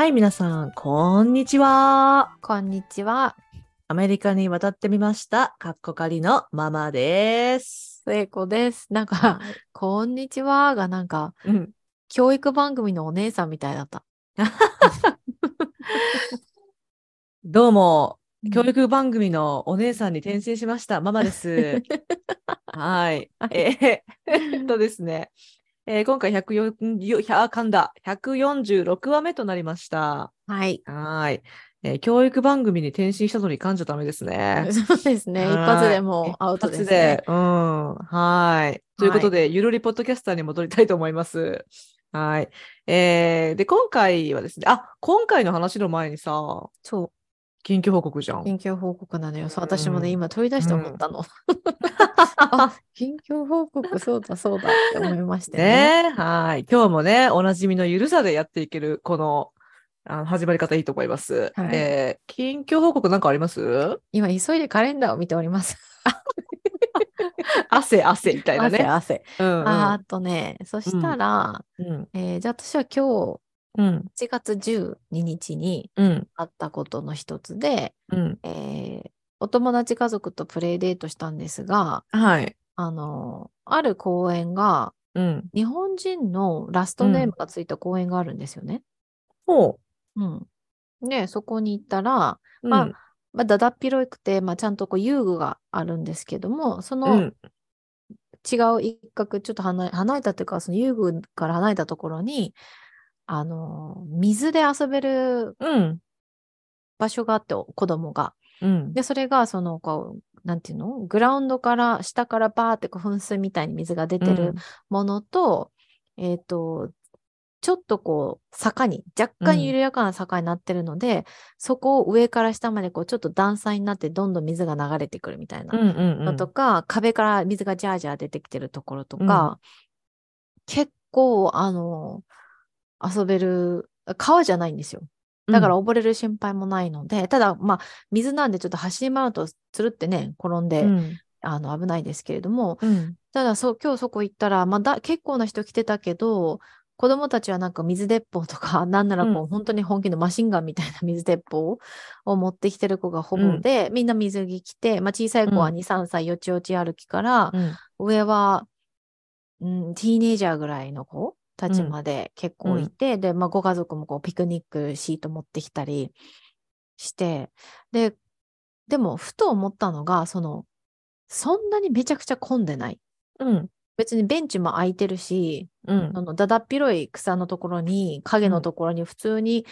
はい、皆さん、こんにちは。こんにちは。アメリカに渡ってみました、かっこかりのママです。聖子です。なんか、こんにちはがなんか、うん、教育番組のお姉さんみたいだった。どうも、教育番組のお姉さんに転身しました、ママです。はい。えーえっとですね、えー今回104、100噛んだ、146話目となりました。はい。はい。えー教育番組に転身したのに噛んじゃダメですね。そうですね。一はい発でもうアウトです一発でね。うん。はい。ということで、ゆるりポッドキャスターに戻りたいと思います。はい。えー、で、今回はですね、あ、今回の話の前にさ、そ緊急報告じゃう。ん。緊急報告なのよ。そう、私もね、うん今取り出して思ったの。あ、緊急報告、そうだ、そうだって思いましてね。ねはい。今日もね、おなじみのゆるさでやっていける、この、あの始まり方いいと思います。はいえー緊急報告なんかあります？今、急いでカレンダーを見ております。汗、汗みたいな汗、ね。汗。うん、うん。ああとね、そしたら、うん。えーじゃあ私は今うん。日、1月12日にうん。あったことの一つで、うん。えーお友達家族とプレイデートしたんですが、はい。ああの、ある公園が、うん。日本人のラストネームがついた公園があるんですよね。ほうん。で、そこに行ったら、う。まあうんまあ、だだっ広くて、まあ、ちゃんとこう遊具があるんですけども、そのうん。違う一角、ちょっと離れ離れたというか、その遊具から離れたところに、あの、水で遊べるうん。場所があって、子供が。うん。で、それが、その、こう、なんていうの？グラウンドから、下からバーってこう噴水みたいに水が出てるものと、えっ、と、ちょっとこう、坂に、若干緩やかな坂になってるので、そこを上から下までこう、ちょっと段差になって、どんどん水が流れてくるみたいなうんうんうんのとか、壁から水がジャージャー出てきてるところとか、結構、あの、遊べる、川じゃないんですよ。だから溺れる心配もないので、ただ、まあ、水なんでちょっと走り回るとつるってね、転んで、うん。あの、危ないですけれども、うん。ただ、そう、今日そこ行ったら、まあ、だ、結構な人来てたけど、子供たちはなんか水鉄砲とか、なんならこう、うん。本当に本気のマシンガンみたいな水鉄砲を持ってきてる子がほぼで、みんな水着着て、まあ、小さい子はうん。2、3歳よちよち歩きから、うん。上は、うん、ティーネイジャーぐらいの子たちまで結構いて、で、まあ、ご家族もこうピクニックシート持ってきたりして、で、でも、ふと思ったのが、その、そんなにめちゃくちゃ混んでない。うん。別にベンチも空いてるし、うん。あのだだっ広い草のところに、影のところに普通に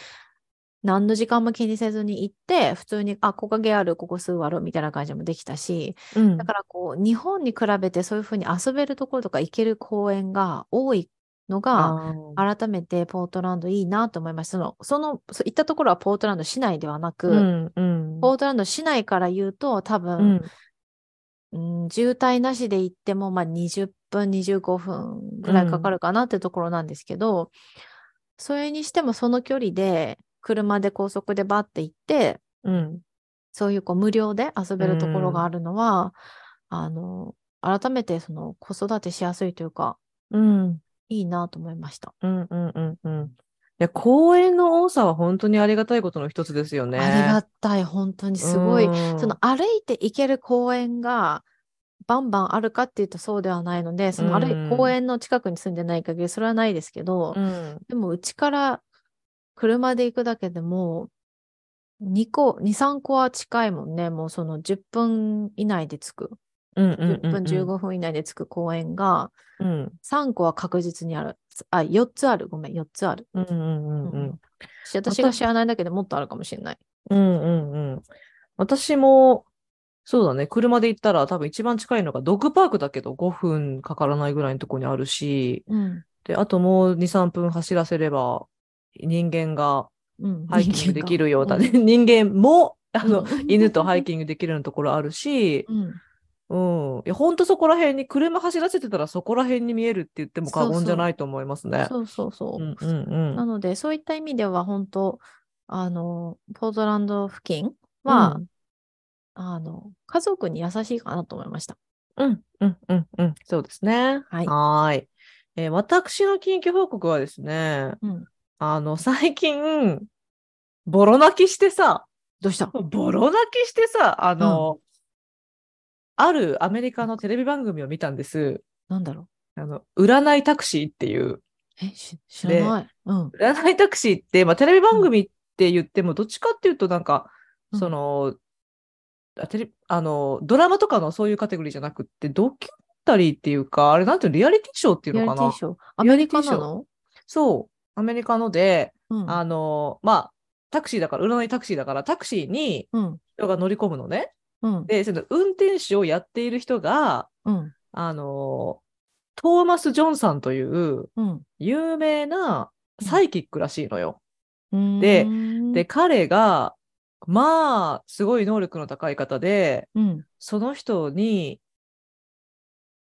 何の時間も気にせずに行って、普通に、あ、木陰ある、ここ座るみたいな感じもできたし、うん。だからこう、日本に比べてそういうふうに遊べるところとか行ける公園が多いのが、あ改めてポートランドいいなと思いました。その、その、そう行ったところはポートランド市内ではなく、ーうんうん。ポートランド市内から言うと多う分、ん。うん、渋滞なしで行っても、まあ、20分、25分ぐらいかかるかなってところなんですけど、それにしてもその距離で、車で高速でバッて行って、うん。そういうこう無料で遊べるところがあるのは、あの、改めてその子育てしやすいというか、うんいいなと思いました。うんうんうんうんいや公園の多さは本当にありがたいことの一つですよね。ありがたい、本当にすごい。うんその歩いて行ける公園がバンバンあるかっていうとそうではないので、その公園の近くに住んでない限りそれはないですけど、うんでもうちから車で行くだけでも2個、2、3個は近いもんね。もうその10分以内で着く。うんうん10分、15分以内で着く公園がうん3個は確実にある。あ、4つある。ごめん、4つある。うんうんうんううんん私が知らないだけでもっとあるかもしれない。うんうんうん私もそうだね車で行ったら多分一番近いのがドッグパークだけど5分かからないぐらいのところにあるしうん。であともう2、3分走らせれば人間がうん。ハイキングできるようなね、人人間も、あの、うん犬とハイキングできるようなところあるし、うん。うん。いや、ほんとそこら辺に、車走らせてたらそこら辺に見えるって言っても過言じゃないと思いますね。そうそうそう。うんうんなので、そういった意味では、本当あの、ポートランド付近は、うんあの、家族に優しいかなと思いました。うん、うん、うん、うん。そうですね。はいはーい。えー私の緊急報告はですね、うん。あの、最近、ボロ泣きしてさ、どうした？ボロ泣きしてさ、あの、あるアメリカのテレビ番組を見たんです。なんだろあの、占いタクシーっていう。うえ、し知らない。うん。占いタクシーって、まあ、テレビ番組って言っても、どっちかっていうと、なんか、うんその、あテレあの、ドラマとかのそういうカテゴリーじゃなくって、ドキュメンタリーっていうか、あれなんていうの、リアリティショーっていうのかな？リティショー？アメリカなの？そう、アメリカので、うん。あの、まあ、タクシーだから、占いタクシーだから、タクシーにうん。人が乗り込むのね。うん。で、その運転手をやっている人が、うん。あの、トーマス・ジョンさんといううん。有名なサイキックらしいのよ。うん。でうんで、、彼が、まあ、すごい能力の高い方で、うん。その人に、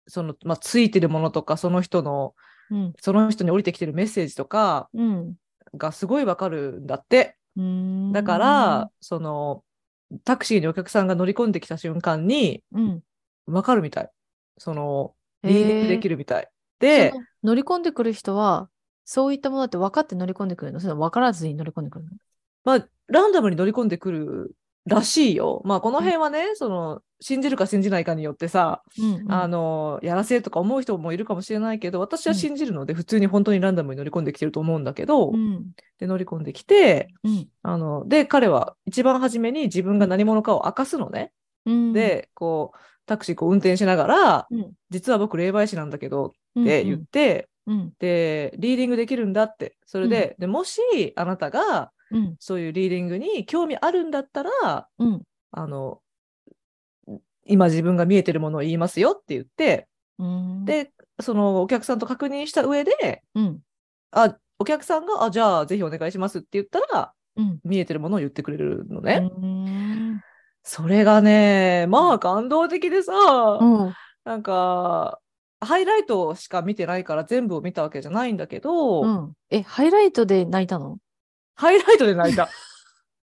その、まあ、ついてるものとか、その人の、うん。その人に降りてきてるメッセージとかうん。がすごいわかるんだって。うん。だから、その、タクシーにお客さんが乗り込んできた瞬間に、うん。わかるみたい。その、リーディングできるみたい。で乗り込んでくる人は、そういったものって分かって乗り込んでくるの？それ分からずに乗り込んでくるの？まあ、ランダムに乗り込んでくるらしいよ。まあ、この辺はね、その、信じるか信じないかによってさ、うんうん。あの、やらせるとか思う人もいるかもしれないけど、私は信じるので、普通に本当にランダムに乗り込んできてると思うんだけど、うん。で、乗り込んできて、うん。あの、で、彼は一番初めに自分が何者かを明かすのね。うん、で、こう、タクシーこう運転しながら、うん。実は僕霊媒師なんだけどうんって言って、うん。で、リーディングできるんだって。それで、でもしあなたがうん。そういうリーディングに興味あるんだったら、うん。あの、今自分が見えてるものを言いますよって言って、うん、で、そのお客さんと確認した上で、うん。あ、お客さんが、あ、じゃあぜひお願いしますって言ったら、うん。見えてるものを言ってくれるのね。うん。それがね、まあ感動的でさ、うん。なんか、ハイライトしか見てないから全部を見たわけじゃないんだけど、うん。え、ハイライトで泣いたの？ハイライトで泣いた。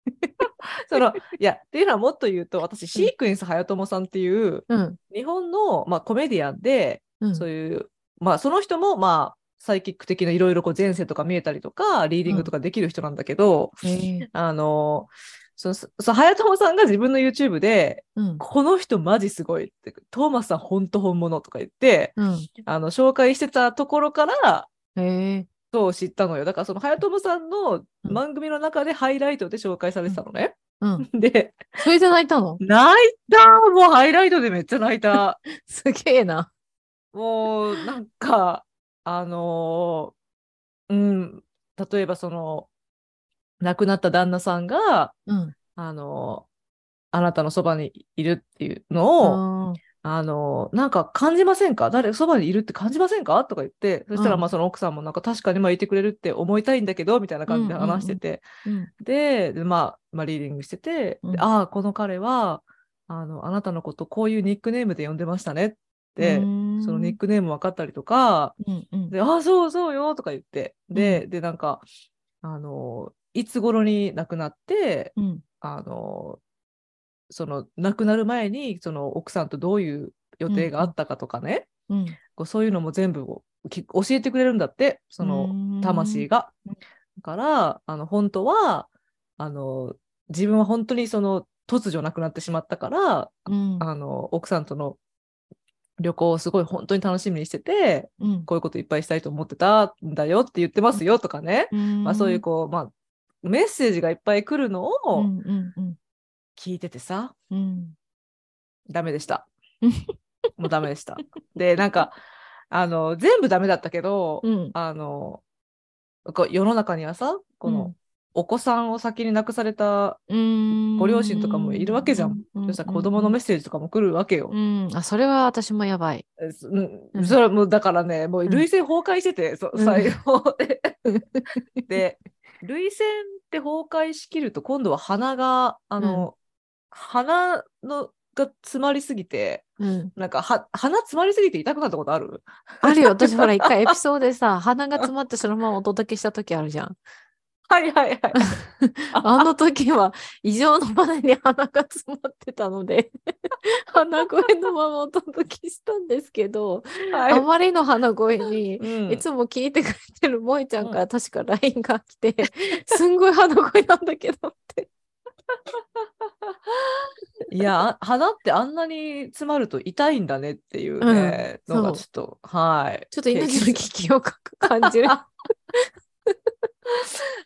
そのいやっていうのはもっと言うと私シークエンス早友さんっていううん。日本の、まあ、コメディアンで、うん。そういう、まあ、その人も、まあ、サイキック的ないろいろこう前世とか見えたりとか、リーディングとかできる人なんだけど、え。ーあの、その、そそ早友さんが自分の YouTube で、うん。この人マジすごいって、トーマスさん本当本物とか言って、うん。あの、紹介してたところから、そう知ったのよ。だからその早友さんのうん番組の中でハイライトで紹介されてたのね。うん で、それで泣いたの？泣いたもうハイライトでめっちゃ泣いた。すげえな。もうなんか、あのーうん、例えばその、亡くなった旦那さんが、うんあのーあなたのそばにいるっていうのを、うんあのーなんか感じませんか？誰そばにいるって感じませんか？とか言って、そしたらうん。まあその奥さんもなんか確かにまあいてくれるって思いたいんだけど、みたいな感じで話してて、うん。で、でまあ、まあ、リーディングしてて、うん。でああ、この彼は、あの、あなたのことこういうニックネームで呼んでましたねって、うん。そのニックネーム分かったりとか、うんうん。で、ああ、そうそうよとか言って、で、で、なんか、あの、いつ頃に亡くなって、うん。あの、その亡くなる前に、その奥さんとどういう予定があったかとかね、うん。こうそういうのも全部をき教えてくれるんだって、その魂が。うんだから、あの、本当は、あの、自分は本当にその突如亡くなってしまったから、うん。あの、奥さんとの旅行をすごい本当に楽しみにしてて、うん。こういうこといっぱいしたいと思ってたんだよって言ってますよとかね。まあそういうこう、まあ、メッセージがいっぱい来るのうをんうんうん聞いててさ、うん。ダメでした。うん。もうダメでした。で、なんか、あの、全部ダメだったけど、うん。あの、世の中にはさ、この、うん。お子さんを先に亡くされたうん。ご両親とかもいるわけじゃん。そしたら子供のメッセージとかも来るわけよ。うん、あ、それは私もやばい。うん。うん。それはもうだからね、もううん。涙腺崩壊してて、そうん。最後で。で、涙腺って崩壊しきると、今度は鼻が、あの、鼻のが詰まりすぎて、うん、なんかは鼻詰まりすぎて痛くなったことある？あるよ、私ほら、一回 エピソードでさ、鼻が詰まってそのままお届けした時あるじゃん。はいはいはい。あの時は異常のまでに鼻が詰まってたので、鼻声のままお届けしたんですけど、はいあまりの鼻声に、うんいつも聞いてくれてる萌ちゃんから確か LINE が来て、すんごい鼻声なんだけどって。いや、あ鼻ってあんなに詰まると痛いんだねっていうね、うんのがちょっと、はい。ちょっと命の危機を感じる。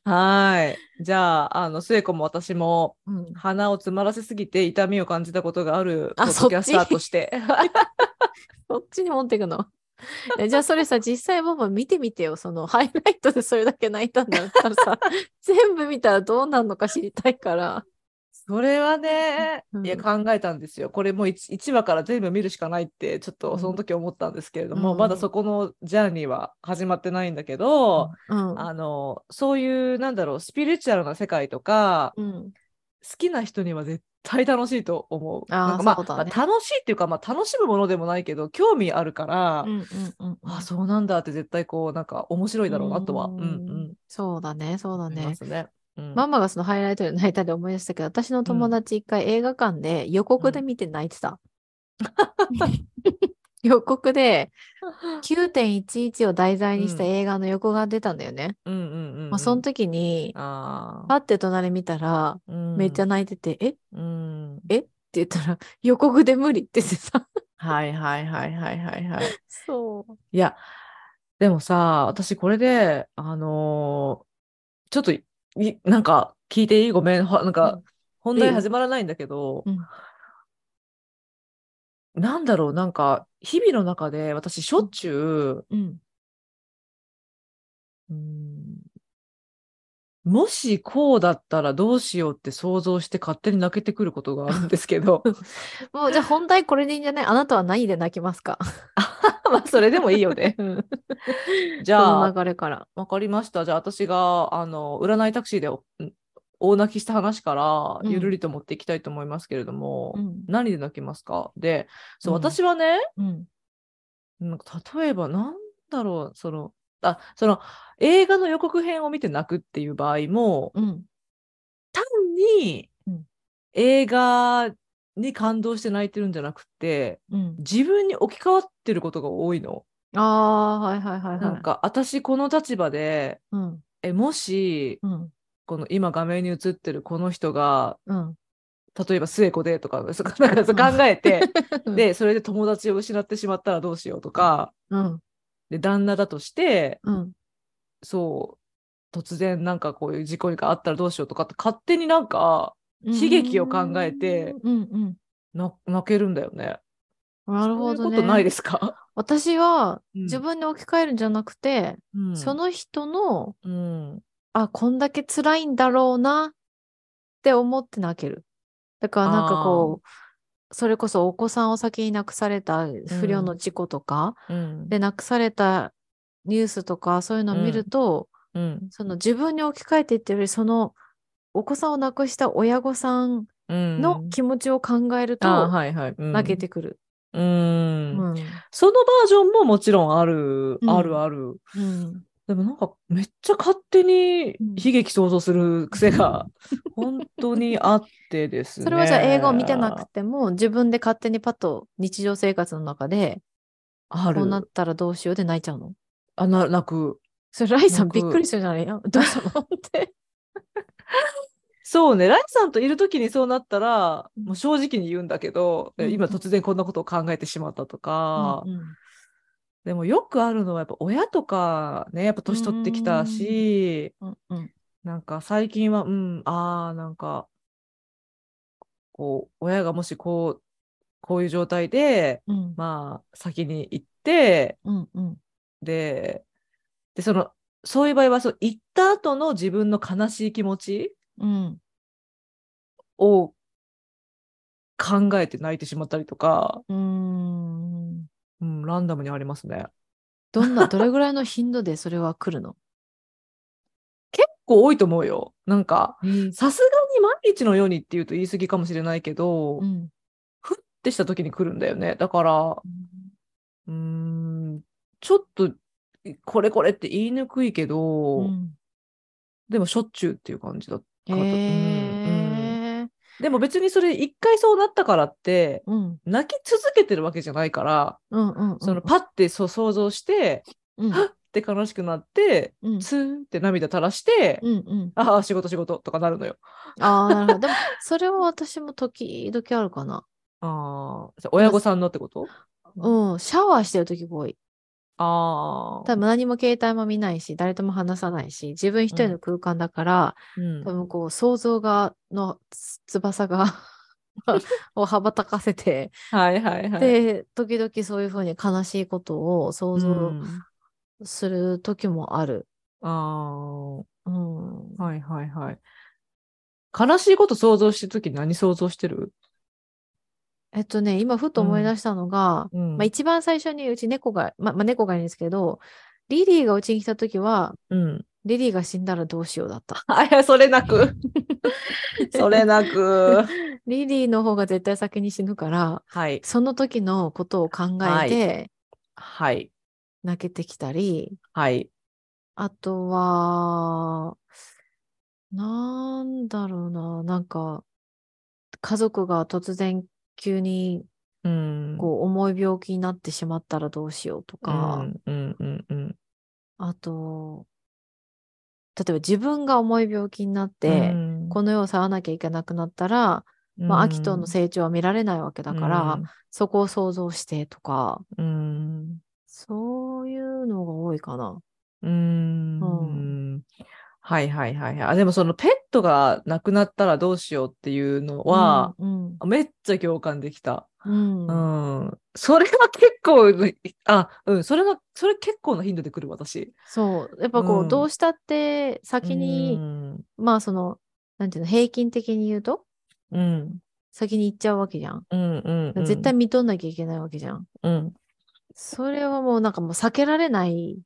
はい。じゃあ、あの、末子も私もうん鼻を詰まらせすぎて痛みを感じたことがあるポあッドキャスターとして。そっちに持っていくの？えじゃあそれさ、実際ママ見てみてよ。そのハイライトでそれだけ泣いたんだったらさ、全部見たらどうなるのか知りたいから。それはね、うんいや考えたんですよ。これもう 1, 話から全部見るしかないってちょっうんとその時思ったんですけれども、うんまだそこのジャーニーは始まってないんだけど、うん。あのそういうなんだろうスピリチュアルな世界とか、うん。好きな人には絶対楽しいと思う。あーなんかまあねまあ楽しいっていうか、まあ、楽しむものでもないけど興味あるから、うんうんうん。あそうなんだって絶対こうなんか面白いだろうなとは、うんうんそうだね、そうだね。すね。うんママがそのハイライトで泣いたで思い出したけど、私の友達一回映画館で予告で見て泣いてた。予告で9.11を題材にした映画の予告が出たんだよね。うんうんうんうんまあ、その時に、あパッて隣見たら、ーうんめっちゃ泣いてて、え？ってうん言ったら、予告で無理って言ってた。はいはいはいはいはいはい。そう。いや、でもさ、私これで、あのーちょっとい、なんか聞いていい？ごめん、はなんうかん。本題始まらないんだけど、うん。なんだろう、なんか日々の中で私しょっちゅう、うん。うんもしこうだったらどうしようって想像して勝手に泣けてくることがあるんですけど、もうじゃあ本題これでいいんじゃない？あなたは何で泣きますか？まあそれでもいいよね。うんじゃそあ、の流れから。わかりました。じゃあ私があの占いタクシーで大泣きした話からうんゆるりと持っていきたいと思いますけれども、うん何で泣きますか？で、そう、うん私はね、うん。なんか例えばなんだろう、その、あ、その映画の予告編を見て泣くっていう場合も、うん。単にうん映画に感動して泣いてるんじゃなくて、うん。自分に置き換わってることが多いの。ああ、はいはいはいはい。なんか私この立場で、うん。え、もし、うん。この今画面に映ってるこの人がうん。例えば末子でとかそなんか考えて うん、でそれで友達を失ってしまったらどうしようとかうん。で旦那だとしてうん。そう突然なんかこういう事故があったらどうしようとかって勝手になんか悲劇を考えてうん泣けるんだよね。なるほどね。そういうことないですか、私はうん自分に置き換えるんじゃなくて、うんその人の、うんあ、こんだけ辛いんだろうなって思って泣ける。だからなんかこう、それこそお子さんを先に亡くされた不良の事故とか、うん。で亡くされたニュースとかそういうのを見ると、うん。その自分に置き換えていってるよりそのお子さんを亡くした親御さんうん。の気持ちを考えると泣けてくる。そのバージョンももちろんある、うん。あるある。うんでもなんかめっちゃ勝手にうん悲劇想像する癖が 本当にあってですね。それはじゃあ映画を見てなくても自分で勝手にパッと日常生活の中で。こうなったらどうしようで泣いちゃうの？あな泣く。それライさんびっくりするじゃない？よ。どうしたの？って。そうね、ライさんといる時にそうなったら、うんもう正直に言うんだけど、うん今突然こんなことを考えてしまったとか、うんうんでもよくあるのはやっぱ親とかね、やっぱ年取ってきたし、うんうんなんか最近は、うん、ああ、なんか、こう、親がもしこう、こういう状態で、うん。まあ、先に行って、うんうん。で、で、その、そういう場合は、そう、行った後の自分の悲しい気持ちうん。を考えて泣いてしまったりとか、うーんうん、ランダムにありますね。どんな、どれぐらいの頻度でそれは来るの？結構多いと思うよ。なんか、うんさすがに毎日のようにっていうと言い過ぎかもしれないけど、うんふってした時に来るんだよね。だから、うーん、ちょっと、これこれって言いにくいけど、うんでもしょっちゅうっていう感じだった。え。でも別にそれ一回そうなったからって、うん。泣き続けてるわけじゃないから、うんうんうん。そのパッてそう想像して、うんはっって悲しくなって、うんツーンって涙垂らして、うんうん。ああ、仕事仕事とかなるのよ。ああ、なるほど。でも、それは私も時々あるかな。ああ、親御さんのってこと？うん。シャワーしてる時が多い。ああ。多分何も携帯も見ないし、誰とも話さないし、自分一人の空間だから、うん多分こう、想像が、のつ翼が を羽ばたかせて、はいはいはい。で、時々そういうふうに悲しいことを想像うんする時もある。あうん。あ、はいはいはい。悲しいこと想像してるとき何想像してる？えっとね、今ふと思い出したのが、うんまあ、一番最初にうち猫が、ま、まあ、猫がいるんですけど、リリーがうちに来た時は、うん。リリーが死んだらどうしようだった。あ、いや、それなく。それなく。リリーの方が絶対先に死ぬから、はい。その時のことを考えてはい。泣けてきたり、はい。あとは、なんだろうな、なんか、家族が突然急にうん。こう重い病気になってしまったらどうしようとか、うんうんうんあと、例えば自分が重い病気になっうて、ん。この世を去らなきゃいけなくなったら、まあ、アキトの成長は見られないわけだから、そこを想像してとか、うん。そういうのが多いかな。うん。ううん。はいはいはいはい。あ、でもそのペットが亡くなったらどうしようっていうのは、うん、めっちゃ共感できた。うん、うんうん。それは結構、あ、うん、それが、それ結構な頻度で来る私。そう。やっぱこう、うんどうしたって先うに、ん。まあその、なんていうの、平均的に言うと、うん。先に行っちゃうわけじゃん。うんうん、うん。絶対見とんなきゃいけないわけじゃん。うん。それはもうなんかもう避けられない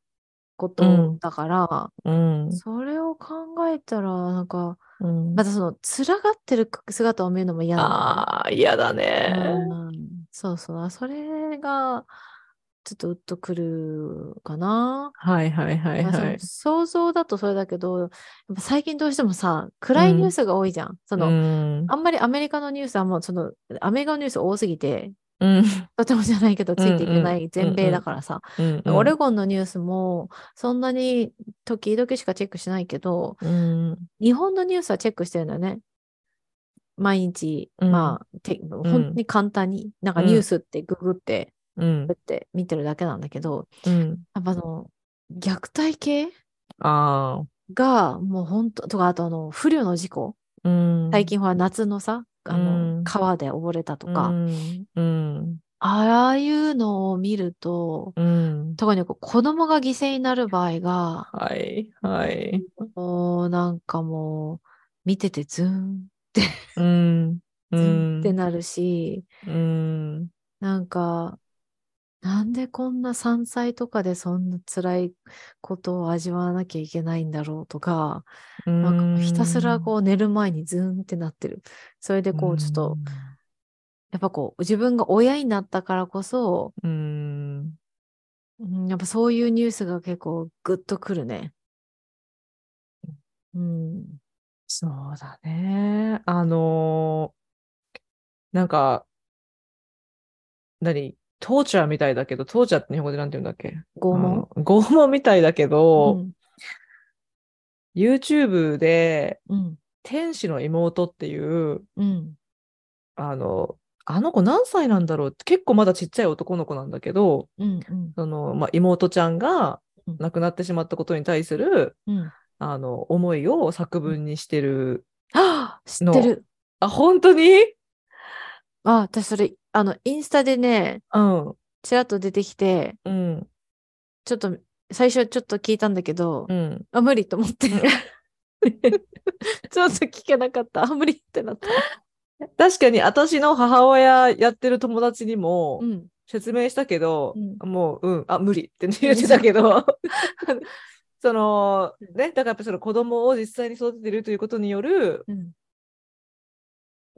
ことうんだから、うん。それを考えたら、なんか、うんまたその、辛がってる姿を見るのも嫌なんああ、嫌だだね。うん、そうそう。それが、ちょっとうっとくるかな。はいはいはいはい。想像だとそれだけど、やっぱ最近どうしてもさ、暗いニュースが多いじゃん。その、うん。あんまりアメリカのニュースはもうその、アメリカのニュース多すぎて、うん。とてもじゃないけどついていけなうんうんい全米だからさ。うん。オレゴンのニュースもそんなに時々しかチェックしないけど、うん。日本のニュースはチェックしてるんだよね。毎日、うんまあ、て本当に簡単に、なんかニュースってググって、うんグって見てるだけなんだけど、うん。やっぱあの、虐待系？がもう本当、とか、あとあの、不慮の事故？うん。最近ほら夏のさ、あの、うん川で溺れたとうか、ん。うん。ああいうのを見ると、うん。特にこう子供が犠牲になる場合が、はい。はい。もうなんかもう、見ててズーン、うん。うズーンんって。なるし、うん。なんか、なんでこんな山菜とかでそんな辛いことを味わわなきゃいけないんだろうとか、なんかひたすらこう寝る前にズーンってなってる。それでこうちょっと、やっぱこう自分が親になったからこそ、うん。うんやっぱそういうニュースが結構グッとくるね。うん。そうだね。あのーなんか、何？トーチャーみたいだけど、トーチャーって日本語でなんて言うんだっけ？拷問拷問みたいだけうど、ん。YouTube で、うん。天使の妹っていう、うん。あの、あの子何歳なんだろう？結構まだちっちゃい男の子なんだけど、うん。うん。その、まあ、妹ちゃんがうん亡くなってしまったことに対する、うん。あの、思いを作文にしてる。あ知ってる。あ、本当に？あ、私それ、あの、インスタでね、うん。ちらっと出てきて、うん。ちょっと、最初ちょっと聞いたんだけど、うん。あ、無理と思って。ちょっと聞けなかった。あ、無理ってなった。確かに私の母親やってる友達にもうん。説明したけど、うんもう、うん、あ、無理って言ってたけど、その、ね、だからやっぱその子供を実際に育ててるということによる、うん。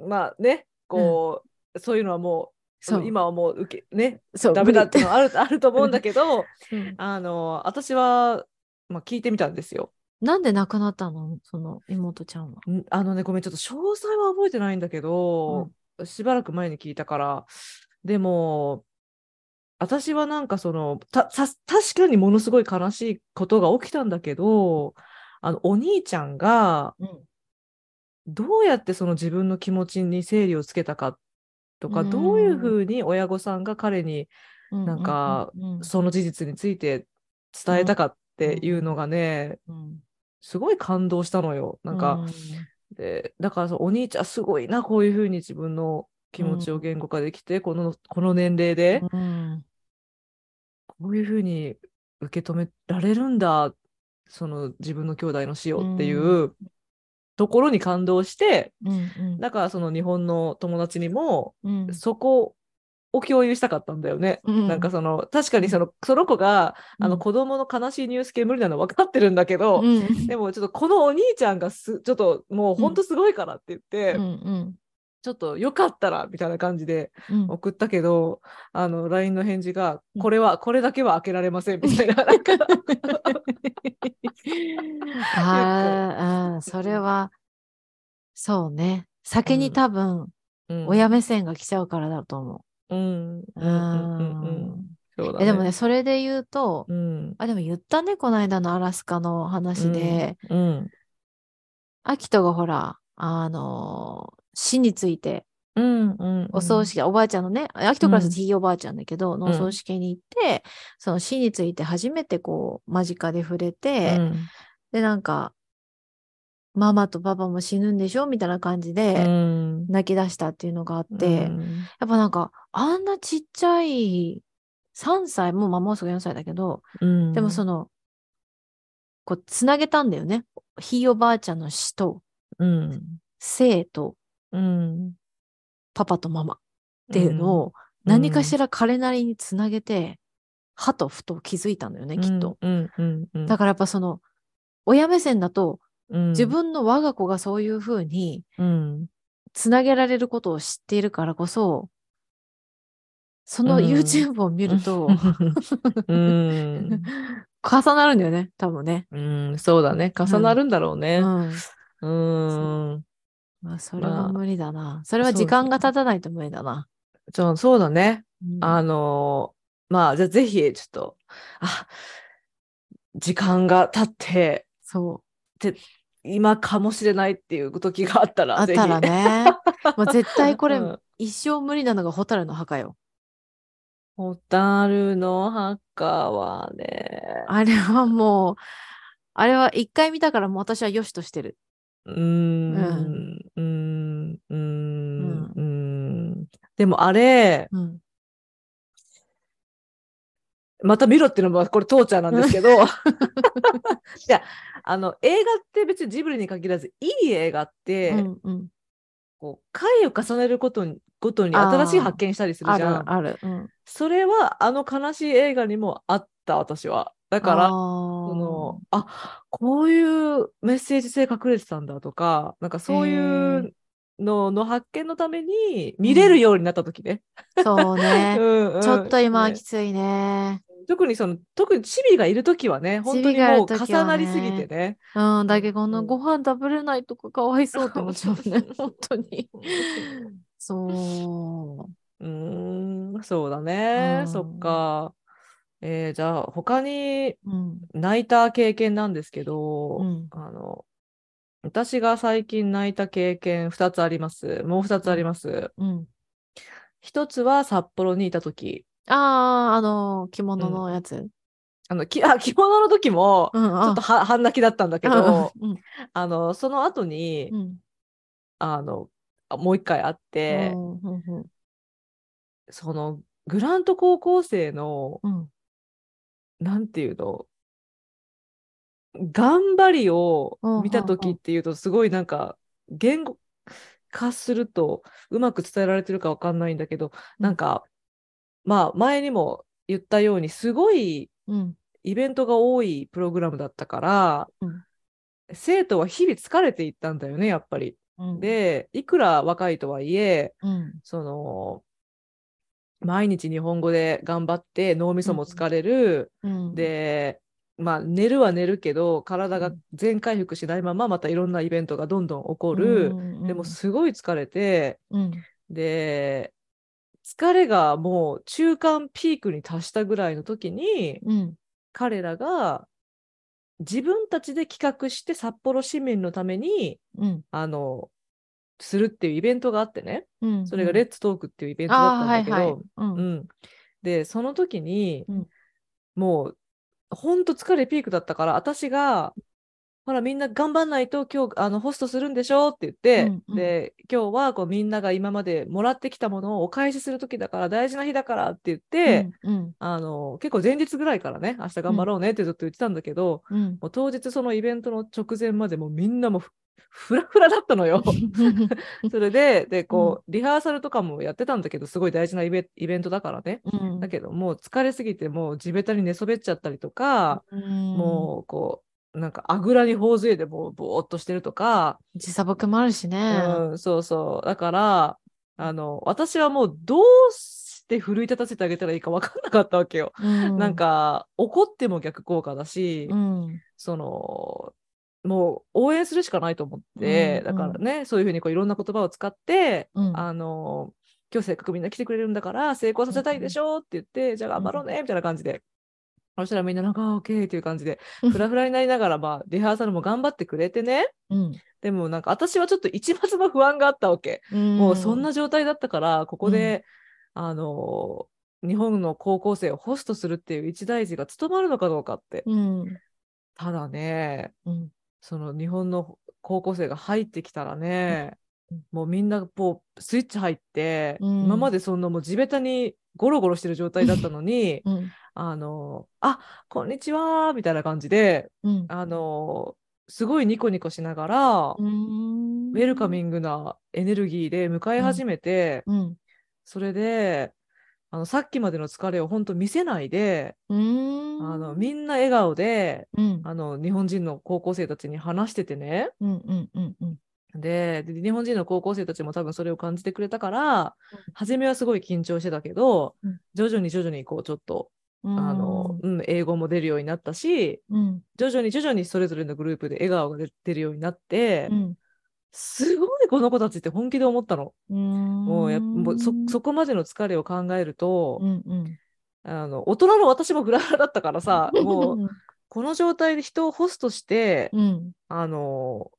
まあね、こう、そういうのはもう、そう。今はもう受け、ね、そう、ダメだっていう無のはある あると思うんだけど、理うんあの、私は、まあ、聞いてみたんですよ。なんで亡くなったの？その妹ちゃんは。ん？あのね、ごめん、ちょっと詳細は覚えてないんだけど、しばらく前に聞いたから、でも、私はなんかその、確かにものすごい悲しいことが起きたんだけど、あの、お兄ちゃんが、うん。どうやってその自分の気持ちに整理をつけたかとか、うん。どういうふうに親御さんが彼になんかその事実について伝えたかっていうのがね、うん、すごい感動したのよ。なんか、で、だからお兄ちゃんすごいな、こういうふうに自分の気持ちを言語化できて、この、この年齢で、うん、こういうふうに受け止められるんだ、その自分の兄弟の死をっていうところに感動して、うんうん。だからその日本の友達にも、うん。そこを共有したかったんだよね。うん。なんかその、確かにその、その子が、あの子供の悲しいニュース系無理なの分かってるんだけど、うん。でもちょっとこのお兄ちゃんがす、ちょっともうほんとすごいからって言って、うんうんちょっとよかったらみたいな感じでうん。送ったけど、あの、LINE の返事が、うん。これは、これだけは開けられませんみたいな、なんか。あーあー、それは、そうね。先に多分、うん。親目線が来ちゃうからだと思う。でもね、、それで言うと、うん、あ、でも言ったね、この間のアラスカの話で、うん、アキトがほら、あのー死について、うん、うん、お葬式、おばあちゃんのね、アキトからするとひいおばあちゃんだけど、のおん葬式に行って、その死について初めてこう、間近で触れうて、ん、で、なんか、ママとパパも死ぬんでしょみたいな感じうでん、泣き出したっていうのがあって、うん。やっぱなんか、あんなちっちゃい、3歳、もうまあもうすぐ4歳だけど、うん、でもその、こう、つなげたんだよね。ひいおばあちゃんの死と、うん、生と、うん、パパとママ。っていうのを、何かしら彼なりにつなげて、歯とふと気づいたんだよね、きっと。だからやっぱその、親目線だと、うん、自分の我が子がそういうふうにうん、つなげられることを知っているからこそ、そのうん。YouTube を見ると、うん、重なるんだよね、多分ね。うん、そうだね。重なるんだろううね。ん。うん。まあ、それはまあ無理だな。それはそうですね時間が経たないと無理だな。そうそうだね。うんあのーまあ、じゃあぜひ、ちょっと、あ、時間が経って、そう。今かもしれないっていう時があったら、あったら。ね。まあ、絶対これ、うん一生無理なのがホタルの墓よ。ホタルの墓はね、あれはもう、あれは一回見たからもう私は良しとしてる。うん、うん、うん、うん。でもあれ、うん。また見ろっていうのもこれ父ちゃん。なん。ですけど、いや、あの、映画って別にジブリに限らず、いい映画って、うん。うん。こう回を重ねることにごとに新しい発見したりするじゃん。るある。うん。それはあの悲しい映画にもあった私は。だから、あそーのあこういうメッセージ性隠れてたんだとか、なんかそういうのの発見のために見れるようになった時ね。そうね。うんうんちょっと今はねきついね。特にその特にチビがいる時はね、本当にもう重なりすぎてね。うん、だけどこのうんご飯食べれないとかかわいそうって思っちゃうね。本当に。そう。うーん、そうだね。うんそっか。えーじゃあ他にうん。泣いた経験なんですけど、うんあの、私が最近泣いた経験2つあります。もう2つあります。うん。1つは札幌にいた時ああ、あの、着物のやつ。あの、きあ着物の時も、うん、ちょっとは半泣きだったんだけけど、うん、あの、その後に、うん。あの、あもう一回会って、うんうんうんその、グラント高校生の、うんなんていうの、頑張りを見た時っていうと、すごいなんか、言語化するとうまく伝えられてるかわかんないんだけど、うん。なんか、まあ、前にも言ったように、すごいうん。イベントが多いプログラムだったから、うん。生徒は日々疲れていったんだよね、やっぱり。うん、で、いくら若いとはいえ、うん。その、毎日日本語で頑張って脳みそも疲れる、うん、で、まあ、寝るは寝るけど体が全回復しないまままたいろんなイベントがどんどん起こる、でもすごい疲れて、うん。で疲れがもう中間ピークに達したぐらいの時にうん。彼らが自分たちで企画して札幌市民のためにうん。あのするっていうイベントがあってね。うん。それがレッツトークっていうイベントだったんだけど、はいはい。うん。うん、でその時に、うん。もうほんと疲れピークだったから私がほらみんな頑張んないと今日あのホストするんでしょって言って、うんうん。で今日はこうみんなが今までもらってきたものをお返しする時だから大事な日だからって言って、うんあの結構前日ぐらいからね明日頑張ろうねってずっと言ってたんだけど、うん。もう当日そのイベントの直前までもうみんなもフラフラだったのよ。それででこう、リハーサルとかもやってたんだけどすごい大事なイベイベントだからね。うんだけどもう疲れすぎてもう地べたに寝そべっちゃったりとか、もうこうなんかあぐらに頬杖でもうぼーっとしてるとか、時差ボケもあるしね。うん、そうそうだからあの私はもうどうして奮い立たせてあげたらいいか分かんなかったわけよ。うんなん、か怒っても逆効果だし、うんそのもう応援するしかないと思って、うんだからねそういうふうにこういろんな言葉を使って、うん。あの今日せっかくみんな来てくれるんだから成功させたいでしょって言って、じゃあ頑張ろうねみたいな感じで。そしたらみんななんか、あーオッケーっていう感じで、フラフラになりながら、まあ、リハーサルも頑張ってくれてね。うん。でもなんか私はちょっと一抹の不安があったわけ。もうそんな状態だったから、ここで、あの日本の高校生をホストするっていう一大事が務まるのかどうかって。うん。ただね、うんその日本の高校生が入ってきたらね、うん。もうみんなこうスイッチ入って、うん。今までそんなもう地べたにゴロゴロしてる状態だったのに、うん。あの、あこんにちはみたいな感じで、うん。あの、すごいニコニコしながら、うん。ウェルカミングなエネルギーで迎え始めて、うん。それで、あのさっきまでの疲れを本当見せないで、うん。あのみんな笑顔で、うん。あの日本人の高校生たちに話しててね、うんうんうんうん。でで日本人の高校生たちも多分それを感じてくれたから、うん。初めはすごい緊張してたけど、うん。徐々に徐々にこうちょっと、うん。あのうん、英語も出るようになったしうん。徐々に徐々にそれぞれのグループで笑顔が出出るようになって、うん。すごいこの子たちって本気で思ったの？うん。もうやっもうそそこまでの疲れを考えると、うんうん。あの大人の私もフラフラだったからさもうこの状態で人をホストして、うん。あの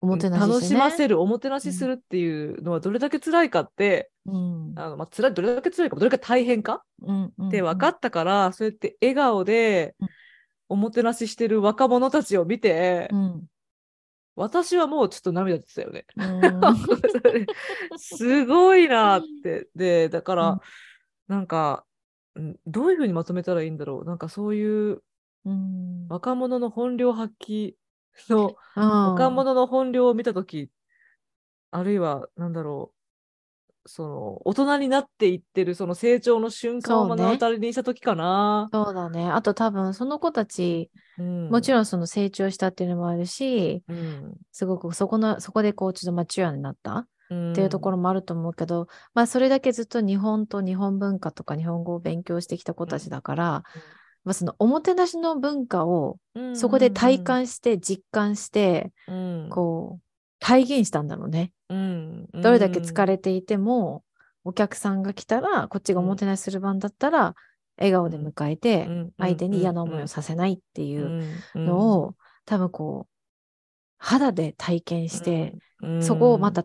おもてなしね。楽しませるおもてなしするっていうのはどれだけ辛いかって、うん。あのまあ、辛いどれだけ辛いかどれだけ大変かうんうん。って分かったから、そうやって笑顔でうん。おもてなししてる若者たちを見て、うん私はもうちょっと涙出てたよね。うん すごいなって。で、だから、うんなんか、うんどういうふうにまとめたらいいんだろう。なんかそういううん若者の本領発揮の、若者の本領を見たとき、あるいは、なんだろう、その、大人になっていってる、その成長の瞬間を目の当たりにしたときかな。そうだね。あと多分その子たち、うん。もちろんその成長したっていうのもあるし、うん。すごくそこの、そこでこうちょっとマチュアになったっていうところろ、もあると思うけど、まあそれだけずっと日本と日本文化とか日本語を勉強してきた子たちだから、まあそのおもてなしの文化をうん。そこで体、感して実感して、うん。こう体現したんだろうね。うん。どれだけ疲れていても、お客さんが来たら、こっちがおもてなしする番だったら、笑顔で迎えて、うん。相手に嫌な思いをさせないっていううん。のを、多分こう、肌で体験して、、うん。そこをまた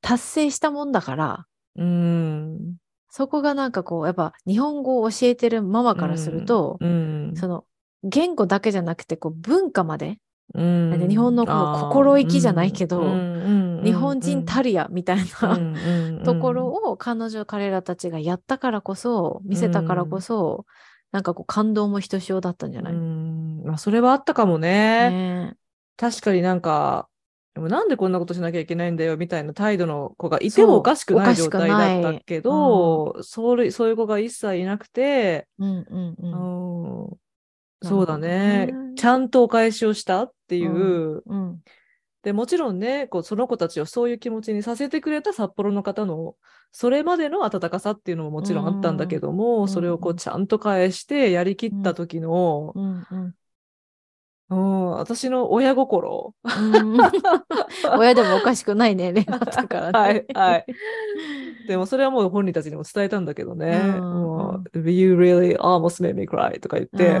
達成したもんだから、うん、そこがなんかこう、やっぱ日本語を教えてるママからすると、うん。その言語だけじゃなくてこう文化まで、うん。日本のこの心意気じゃないけどうん。日本人たるやみたいな、うん。うん。ところを彼女彼らたちがやったからこそ見せたからこそ、なんかこう感動もひとしおだったんじゃない、うん。まあ、それはあったかもね。ね。確かになんか、でもなんでこんなことしなきゃいけないんだよみたいな態度の子がいてもおかしくない状態だったけど、それそういう子が一切いなくて、うんうんうん。うん。そうだね。ねちゃんとお返しをした。っていう、うん。でもちろんねこうその子たちをそういう気持ちにさせてくれた札幌の方のそれまでの温かさっていうのももちろんあったんだけども、んそれをこううんちゃんと返してやりきった時の、うんうんうん私の親心うん 親でもおかしくない年齢だったからね。はいはい。でもそれはもう本人たちにも伝えたんだけどね。うんもう You really almost made me cry? とか言って、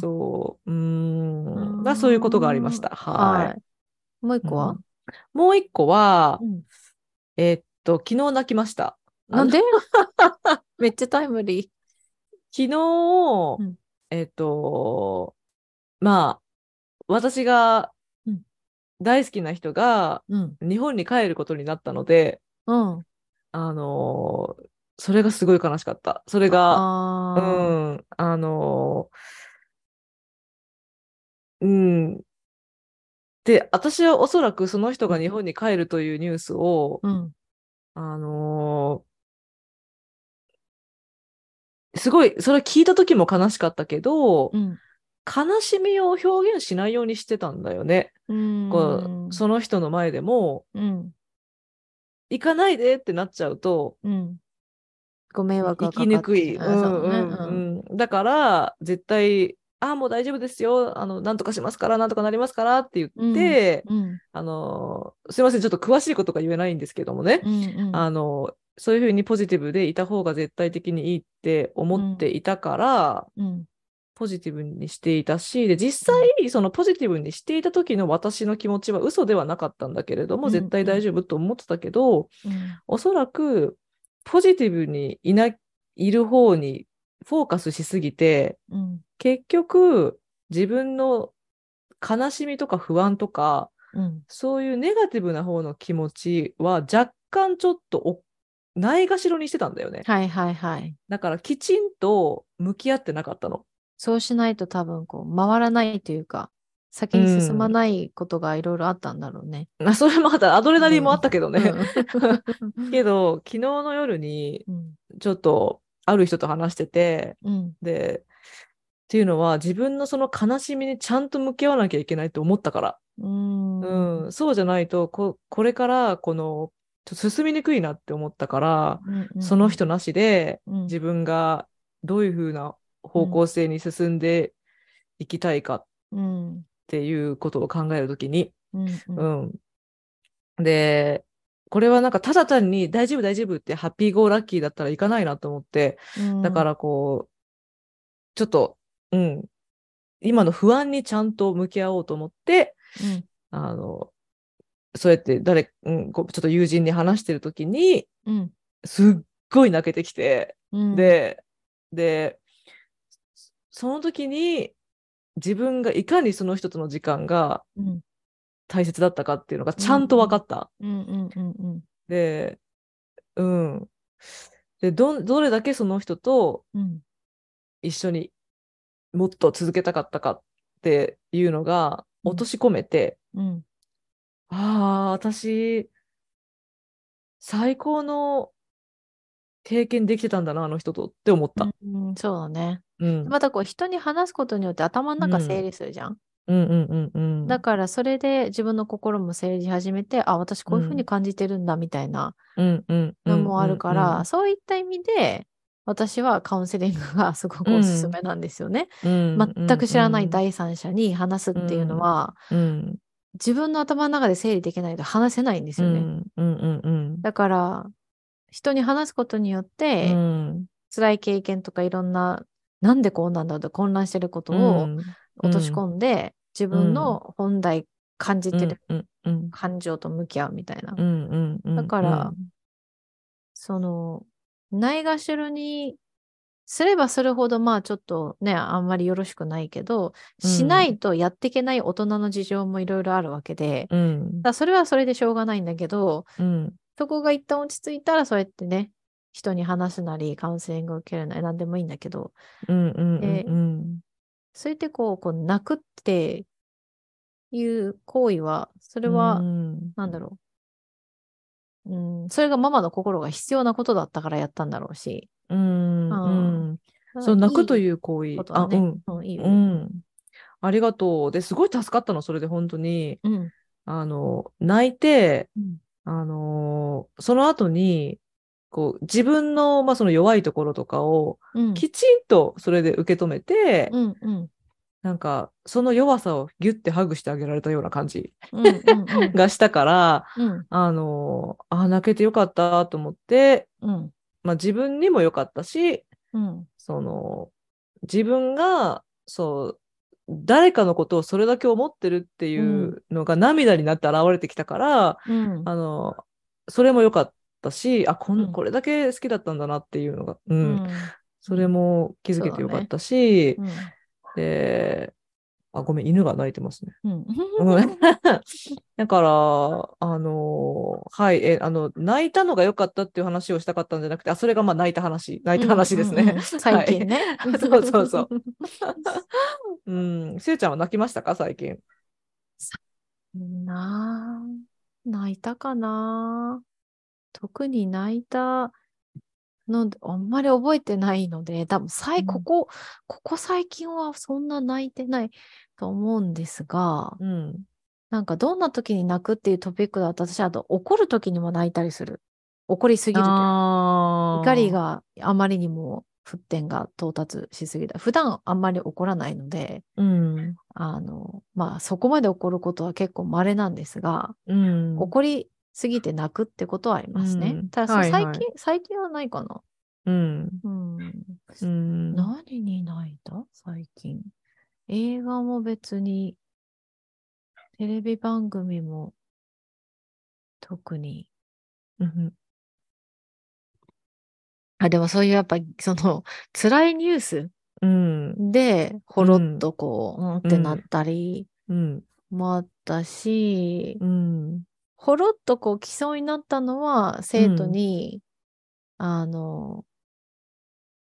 そう、うんん、だそういうことがありました。はい。はい。もう一個は？うん、もう一個は、うんえーっと、昨日泣きました。なんで？めっちゃタイムリー。昨日、うんえーっと、まあ、私がうん大好きな人がうん。日本に帰ることになったので、うん。あのーそれがすごい悲しかった。それが、うん、あのーうん。で、私はおそらくその人が日本に帰るというニュースを、うん。あのーすごい、それ聞いた時も悲しかったけど、うん。悲しみを表現しないようにしてたんだよね。うん。こう、その人の前でも、うん。行かないでってなっちゃうと、うん。ご迷惑生がかかきにくい。だから、絶対、ああ、もう大丈夫ですよ。あの、なんとかしますから、なんとかなりますからって言って、うん。あの、すいません、ちょっと詳しいことが言えないんですけどもね。うん。うん。あの、そういうふうにポジティブでいた方が絶対的にいいって思っていたから、うん。ポジティブにしていたし、で、実際、そのポジティブにしていた時の私の気持ちは嘘ではなかったんだけれども、うん絶対大丈夫と思ってたけど、うん。おそらく、ポジティブにいな、いる方にフォーカスしすぎて、うん。結局、自分の悲しみとか不安とか、うん。そういうネガティブな方の気持ちは若干ちょっとおないがしろにしてたんだよね。はいはいはい。だからきちんと向き合ってなかったの。そうしないと多分こう回らないというか、先に進まないことがいろいろあったんだろうね。あ それもまたアドレナリンもあったけどね。うん けど、昨日の夜にうん。ちょっとある人と話してて、うん。で、っていうのは自分のその悲しみにちゃんと向き合わなきゃいけないと思ったから。うん。うん、そうじゃないとこ、これからこの、進みにくいなって思ったから、うんその人なしでうん自分がどういうふうな方向性に進んでいきたいかっ。ていうことを考えるときに、うん。で、これはなん。かただ単に大丈夫大丈夫ってハッピーゴーラッキーだったらいかないなと思って、だからこう、ちょっと、うん、今の不安にちゃん。と向き合おうと思って、うん、あの、そうやって誰、うん、ちょっと友人に話してるときに、うん。すっごい泣けてきて、うん、で、で、その時に自分がいかにその人との時間がうん。大切だったかっていうのがちゃんと分かった。うん。うん。うん。うん。で、うん。で、ど、どれだけその人とうん。一緒にもっと続けたかったかっていうのがうん落とし込めて、うん。ああ、私、最高の経験できてたんだな、あの人とって思った。うん。そうだね。うん。またこう人に話すことによって頭の中うん整理するじゃん。うんうんうんうん。だからそれで自分の心も整理し始めて、あ、私こういうふうに感じてるんだみたいなうんうんうんのもあるから、うんそういった意味で、私はカウンセリングが すごくおすすめなんですよね。うん全く知らない第三者に話すっていうのは、うん自分の頭の中で整理できないと話せないんですよね。うんうんうんうんだから、人に話すことによっうて、ん辛い経験とかいろんな、なんでこうなんだろうと混乱してることうをん落とし込んで、自分の本来感じてる感情と向き合うみたいな。だからその、ないがしろにすればするほど、まあちょっとね、あんまりよろしくないけど、うん。しないとやっていけない大人の事情もいろいろあるわけで、うん。それはそれでしょうがないんだけど、うん。そこが一旦落ち着いたら、そうやってね、人に話すなり、カウンセリングを受けるなり、なんでもいいんだけど、うんうんでうんそうやってこう、こう泣くっていう行為は、それうは、んなんだろう。うん、それがママの心が必要なことだったからやったんだろうし。うんうんそう泣くというう行為ね。あうんうん、いいよう。んありがとうですごい助かったのそれで本当にうん。あの、泣いて、うんあのーその後に、こう、自分の、まあ、その弱いところとかを、うん。きちんとそれで受け止めて、うんうん。なんか、その弱さをギュッてハグしてあげられたような感じうんうんうん。がしたから、うん。あのーあ、泣けてよかったと思って、うん。まあ、自分にもよかったし、うん。その、自分が、そう、誰かのことをそれだけ思ってるっていうのが涙になって現れてきたから、うん。あの、それも良かったし、あ、こん、うんこれだけ好きだったんだなっていうのが、う、うんんそれも気づけてよかったし、うんで、あ、ごめん、犬が鳴いてますね。うんうん だから、あのはい、え、あの、泣いたのが良かったっていう話をしたかったんじゃなくて、あ、それがまあ泣いた話、泣いた話ですね。うんうんうん 最近ね。は いそうそうそう。うん、せいちゃんは泣きましたか、最近。なあ、泣いたかな。特に泣いたの、あんまり覚えてないので、多分最、うんここ、ここ最近はそんな泣いてないと思うんですが、うん。なんかどんな時に泣くっていうトピックだと私、あと怒る時にも泣いたりする。怒りすぎると。怒り。があまりにも沸点が到達しすぎた。普段あんまり怒らないので、うん。あの、まあそこまで怒ることは結構稀なんですが、うん。怒りすぎて泣くってことはありますね。うんただはいはい最近、最近はないかな。うん。うん。うん。何に泣いた？最近。映画も別に、テレビ番組も特に。うんあ、でもそういうやっぱ、その、辛いニュースうん。で、ほろっとこう、うん、ってなったりうん。もあったし、うん。ほろっとこう来そうになったのは、生徒に、あの、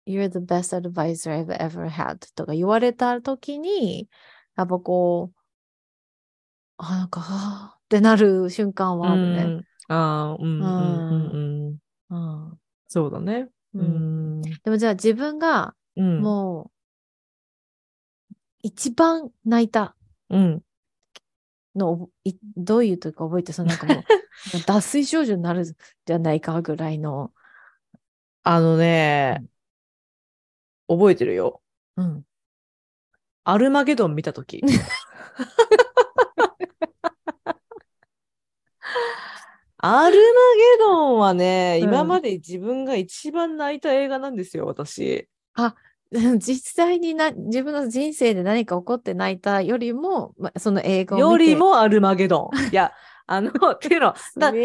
You're the best advisor I've ever had とか言われた時に、やっぱこう、あ、なんか、はぁってなる瞬間はあるね。うんああ、うん。うん。うん。うんそうだね。ううんん。でもじゃあ自分がうん。もう、一番泣いたうん。のどういう時か覚えて、そのなんかもう、脱水症状になるんじゃないかぐらいの、あのね、覚えてるよ。うん。アルマゲドン見たとき。アルマゲドンはね、うん今まで自分が一番泣いた映画なんですよ、私。実際にな自分の人生で何か起こって泣いたよりも、ま、その映画をよりもアルマゲドン。いや、あの、っていうのは、すだ。確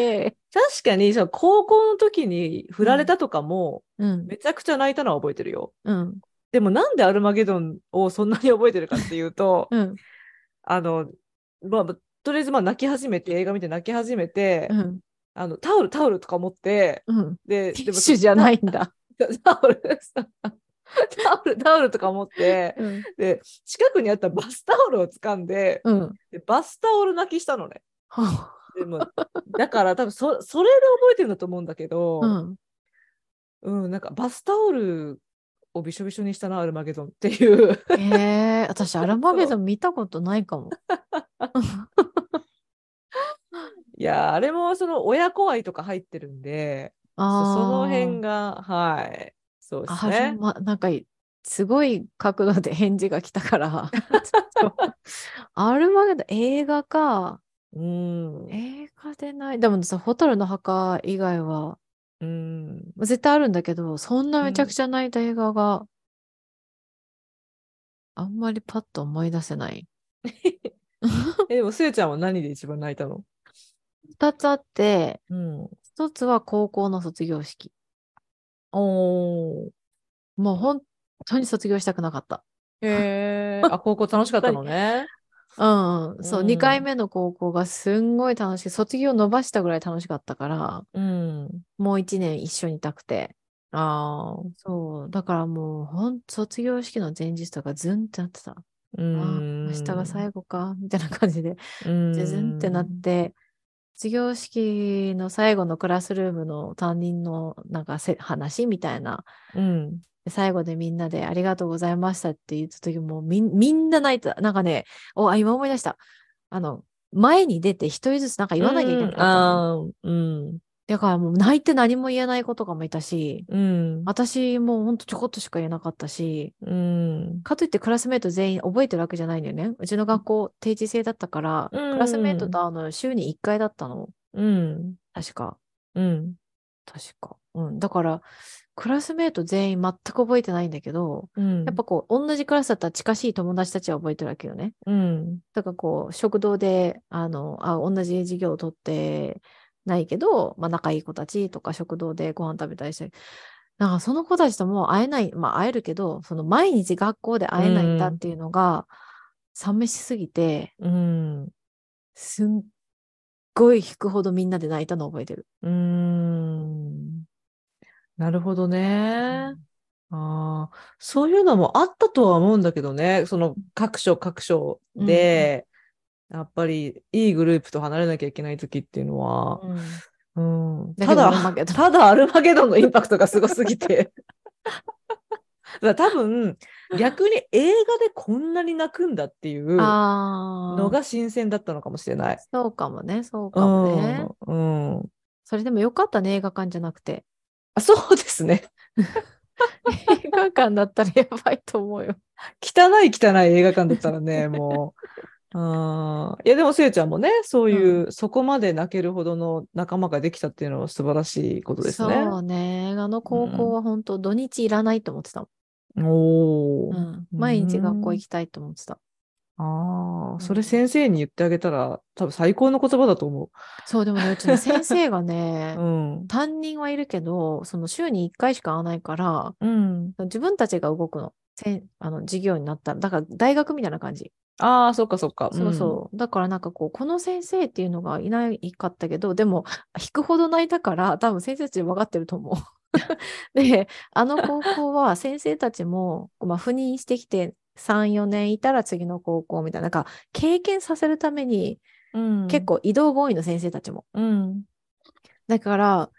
かにその高校の時に振られたとかも、うん。めちゃくちゃ泣いたのは覚えてるよ。うん。でもなんでアルマゲドンをそんなに覚えてるかっていうと、うん。あの、まあ、とりあえずまあ泣き始めて、映画見て泣き始めて、うん。あのタオル、タオルとか持って、うん。で、ティッシュじゃないんだ。タオル、タオル、タオルとか持って、うん。で、近くにあったバスタオルを掴んで、うん。でバスタオル泣きしたのね。はでもだから多分そそれで覚えてるんだと思うんだけど、あうん。うん、なんかバスタオルをびしょびしょにしたな、アルマゲドンっていう。ええ私、アルマゲドン見たことないかも。いや、あれもその親子愛とか入ってるんで、そあそのー辺が、はい、そうですね。ま、なんか、すごい角度で返事が来たから。アルマゲドン、映画か。うん。映画でない。でもさ、ホタルの墓以外は、うん。絶対あるんだけど、そんなめちゃくちゃ泣いた映画が、あんまりパッと思い出せない。え、でも、すえちゃんは何で一番泣いたの？二つあって、うん。一つは高校の卒業式。おー。もう本当に卒業したくなかった。へえ。あ、高校楽しかったのね。うん、そう、うん2回目の高校がすんごい楽しい。卒業伸ばしたぐらい楽しかったから、うん。もう1年一緒にいたくて。ああ。そう、だからもう、ほん、卒業式の前日とかズンってなってた。うあん。明日が最後か、みたいな感じで、うん。ズズンってなって、卒業式の最後のクラスルームの担任のなんかせ話みたいな、うん。で最後でみんなでありがとうございましたって言った時もみんみんな泣いてた。なんかね、お、あ、今思い出した。あの、前に出て一人ずつなんか言わなきゃいけなかったの。うん。うん。だからもう泣いて何も言えない子とかもいたし、うん。私もほんとちょこっとしか言えなかったし、うん。かといってクラスメート全員覚えてるわけじゃないんだよね。うちの学校定時制だったから、うんクラスメートとあの週に1回だったの。うん。確か。うん。確か。うん。だから、クラスメート全員全く覚えてないんだけど、うん。やっぱこう、同じクラスだったら近しい友達たちは覚えてるわけよね。うん。だからこう、食堂で、あの、あ、同じ授業を取ってないけど、まあ仲いい子たちとか食堂でご飯食べたりして、なんかその子たちともう会えない、まあ会えるけど、その毎日学校で会えないんだっていうのが、寂しすぎて、うん。すんごい引くほどみんなで泣いたのを覚えてる。うん。なるほどね。ああ、そういうのもあったとは思うんだけどね。その各所各所で、やっぱりいいグループと離れなきゃいけない時っていうのは、うん。だけどただただアルマゲドンのインパクトがすごすぎて。だ多分、逆に映画でこんなに泣くんだっていうのが新鮮だったのかもしれない。そうかもね、そうかもね。うん。うん。それでもよかったね、映画館じゃなくて。あ、そうですね。映画館だったらやばいと思うよ。汚い汚い映画館だったらね、もう。いや、でも、せいちゃんもね、そういう、そこまで泣けるほどの仲間ができたっていうのは素晴らしいことですね。そうね。あの高校は本当土日いらないと思ってたもおー。ん。うん、毎日学校行きたいと思ってた。ああ、それうん先生に言ってあげたら、多分最高の言葉だと思そう、でもね、うちの先生が う。ねう、ん。担任はいるけど、その週に1回しか会わないから、うん。自分たちが動くの。せんあの授業になったら、だから大学みたいな感じ。ああ、そっかそっか。そうそう。だからなんかこう、この先生っていうのがいないかったけど、でも、引くほど泣いたから、多分先生たち分かってると思う。で、あの高校は先生たちも、まあ、赴任してきて3、4年いたら次の高校みたいな、なんか経験させるためにうん。結構移動が多いの、先生たちも。うん。だから、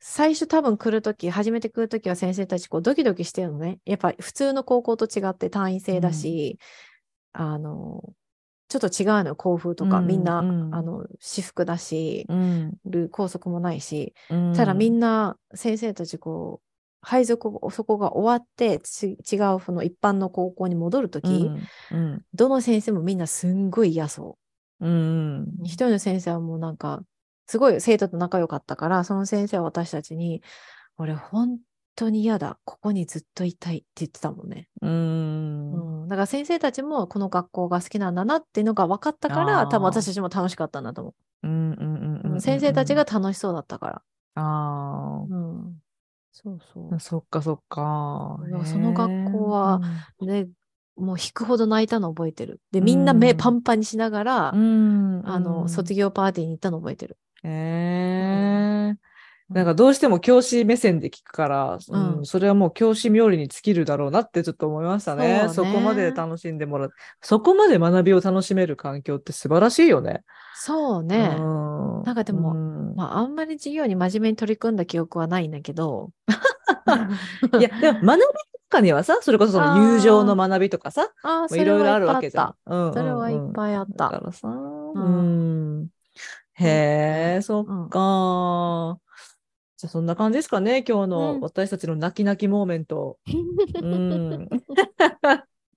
最初多分来るとき、初めて来るときは先生たちこうドキドキしてるのね。やっぱ普通の高校と違って単位制だし、あの、ちょっと違うのよ、校風とか、うんみんな、うんあの、私服だし、うん。る校則もないし、うん。ただみんな先生たちこう、配属がそこが終わってち違うその一般の高校に戻るとき、うん。うん。どの先生もみんなすんごい嫌そう。うん。一人の先生はもうなんか、すごい生徒と仲良かったから、その先生は私たちに、俺本当に嫌だ。ここにずっといたいって言ってたもんね。うん。うん。だから先生たちもこの学校が好きなんだなっていうのが分かったから、多分私たちも楽しかったんだと思うん。うん。うんう。うん先生たちが、楽しそうだったから。あうん。そうそあ、そっかそっか。その学校はへう。で、もう引くほど泣いたの覚えてる。で、みんな目パンパンにしながら、え、うん。あの、卒業。業パーティーに行ったの覚えてる。へえ。うんなんかどうしても教師目線で聞くから、うんうんそれはもう教師冥利に尽きるだろうなってちょっと思いましたね。そうねそこまで楽しんでもらう。そこまで学びを楽しめる環境って素晴らしいよね。そうね。うんなんかでもうんまあ、あんまり授業に真面目に取り組んだ記憶はないんだけど。いや、でも学びとかにはさ、それこそその友情の学びとかさ、いろいろあるわけじゃんた。。うんそれはいっいぱいあった。だからさ、んうん。へえ、そっか。じゃあそんな感じですかね、今日うのん私たちの泣き泣きモーメント。うん。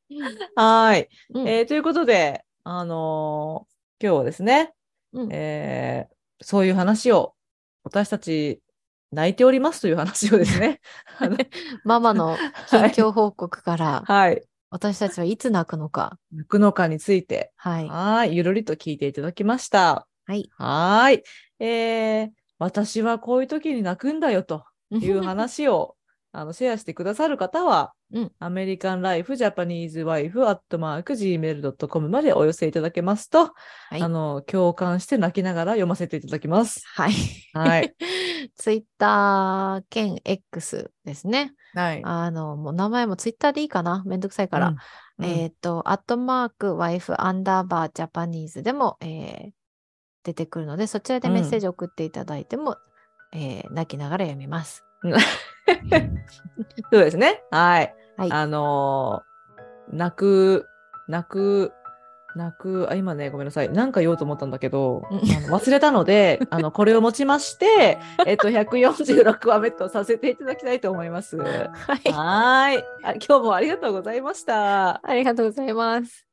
はい、うんえーということで、あのー今日はですね、うんえーそういう話を、私たち泣いておりますという話をですね、ママの近況報告から、はい、私たちはいつ泣くのか。泣くのかについて、はい。はい、ゆるりと聞いていただきました。はい。はーい。えー私はこういう時に泣くんだよという話をあのシェアしてくださる方は、うんアメリカンライフジャパニーズワイフアットマーク Gmail.com までお寄せいただけますと、はいあの共感して泣きながら読ませていただきます。はい。はい。ツイッター兼 X ですね。はい。あの、もう名前もツイッターでいいかなめんどくさいから。うん、えっ、と、アットマーク、ワイフ、アンダーバー、ジャパニーズでも、えー出てくるので、そちらでメッセージ送っていただいても、えー泣きながら読みます。そうですね。はい。はいあのー泣く、泣く、泣く、あ、今ね、ごめんなさい。なんか言おうと思ったんだけど、うんあの忘れたので、あの、これをもちまして、えっと、146話目とさせていただきたいと思います。ははい。ーい。あ今日もありがとうございました。ありがとうございます。